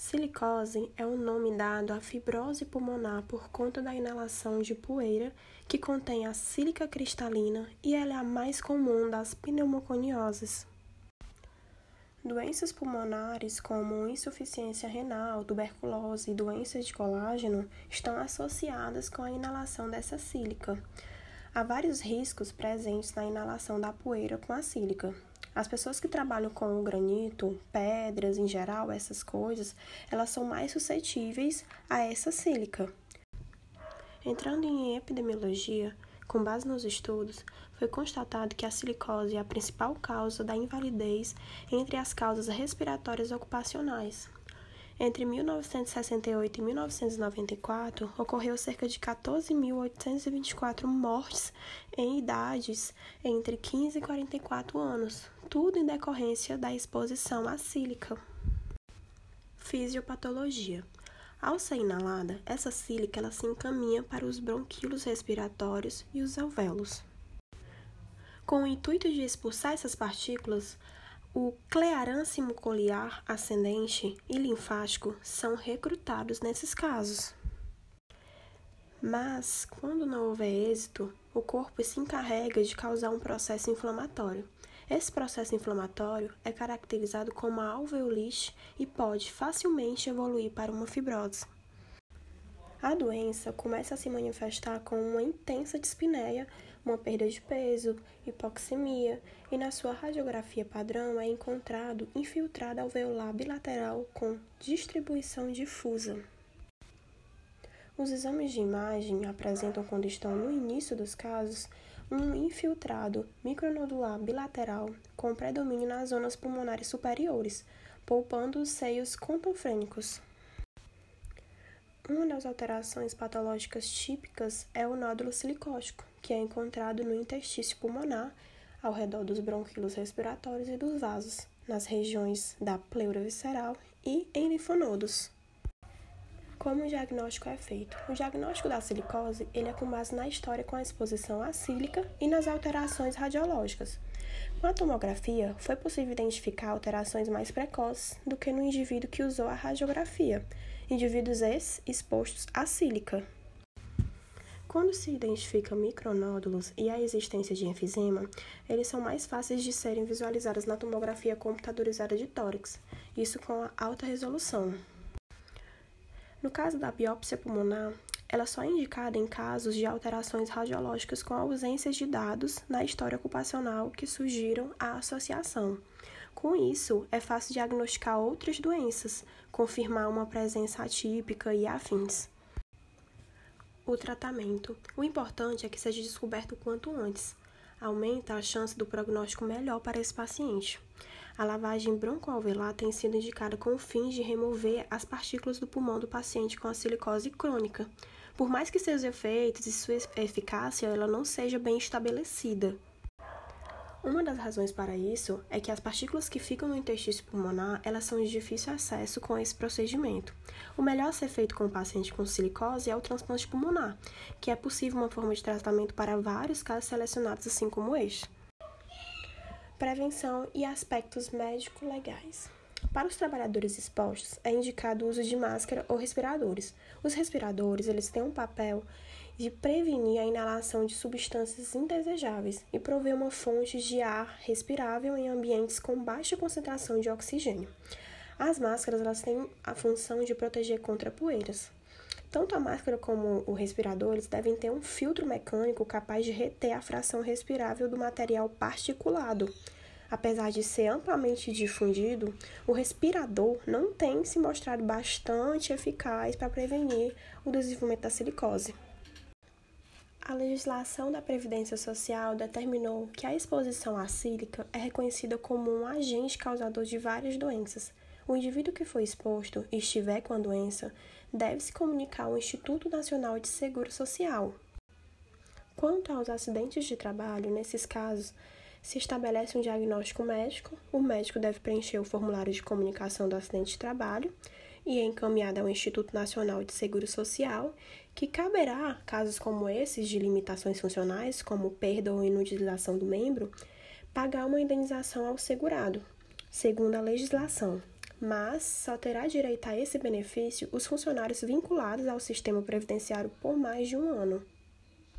Silicose é o nome dado à fibrose pulmonar por conta da inalação de poeira que contém a sílica cristalina e ela é a mais comum das pneumoconioses. Doenças pulmonares como insuficiência renal, tuberculose e doenças de colágeno estão associadas com a inalação dessa sílica. Há vários riscos presentes na inalação da poeira com a sílica, as pessoas que trabalham com granito, pedras em geral, essas coisas, elas são mais suscetíveis a essa sílica. Entrando em epidemiologia, com base nos estudos, foi constatado que a silicose é a principal causa da invalidez entre as causas respiratórias ocupacionais. Entre 1968 e 1994, ocorreu cerca de 14.824 mortes em idades entre 15 e 44 anos, tudo em decorrência da exposição à sílica. Fisiopatologia. Ao ser inalada, essa sílica ela se encaminha para os bronquíolos respiratórios e os alvéolos. Com o intuito de expulsar essas partículas, o clearâncimo coliar ascendente e linfático são recrutados nesses casos. Mas, quando não houver êxito, o corpo se encarrega de causar um processo inflamatório. Esse processo inflamatório é caracterizado como alveolite e pode facilmente evoluir para uma fibrose. A doença começa a se manifestar com uma intensa dispneia uma perda de peso, hipoxemia, e na sua radiografia padrão é encontrado infiltrado alveolar bilateral com distribuição difusa. Os exames de imagem apresentam, quando estão no início dos casos, um infiltrado micronodular bilateral com predomínio nas zonas pulmonares superiores, poupando os seios contofrênicos. Uma das alterações patológicas típicas é o nódulo silicótico, que é encontrado no interstício pulmonar, ao redor dos bronquíolos respiratórios e dos vasos, nas regiões da pleura visceral e em linfonodos. Como o diagnóstico é feito? O diagnóstico da silicose ele é com base na história com a exposição à sílica e nas alterações radiológicas. Com a tomografia, foi possível identificar alterações mais precoces do que no indivíduo que usou a radiografia, indivíduos esses expostos à sílica. Quando se identificam micronódulos e a existência de enfisema, eles são mais fáceis de serem visualizados na tomografia computadorizada de tórax, isso com a alta resolução. No caso da biópsia pulmonar, ela só é indicada em casos de alterações radiológicas com ausência de dados na história ocupacional que sugiram a associação. Com isso, é fácil diagnosticar outras doenças, confirmar uma presença atípica e afins. O tratamento. O importante é que seja descoberto o quanto antes. Aumenta a chance do prognóstico melhor para esse paciente. A lavagem broncoalveolar tem sido indicada com o fim de remover as partículas do pulmão do paciente com a silicose crônica. Por mais que seus efeitos e sua eficácia ela não seja bem estabelecida. Uma das razões para isso é que as partículas que ficam no intestino pulmonar, elas são de difícil acesso com esse procedimento. O melhor a ser feito com o paciente com silicose é o transplante pulmonar, que é possível uma forma de tratamento para vários casos selecionados assim como este. Prevenção e aspectos médico-legais. Para os trabalhadores expostos, é indicado o uso de máscara ou respiradores. Os respiradores, eles têm um papel de prevenir a inalação de substâncias indesejáveis e prover uma fonte de ar respirável em ambientes com baixa concentração de oxigênio. As máscaras elas têm a função de proteger contra poeiras. Tanto a máscara como o respirador eles devem ter um filtro mecânico capaz de reter a fração respirável do material particulado. Apesar de ser amplamente difundido, o respirador não tem se mostrado bastante eficaz para prevenir o desenvolvimento da silicose. A legislação da Previdência Social determinou que a exposição à sílica é reconhecida como um agente causador de várias doenças. O indivíduo que foi exposto e estiver com a doença deve se comunicar ao Instituto Nacional de Seguro Social. Quanto aos acidentes de trabalho, nesses casos, se estabelece um diagnóstico médico, o médico deve preencher o formulário de comunicação do acidente de trabalho e é encaminhada ao Instituto Nacional de Seguro Social, que caberá, casos como esses de limitações funcionais, como perda ou inutilização do membro, pagar uma indenização ao segurado, segundo a legislação. mas só terá direito a esse benefício os funcionários vinculados ao sistema previdenciário por mais de um ano.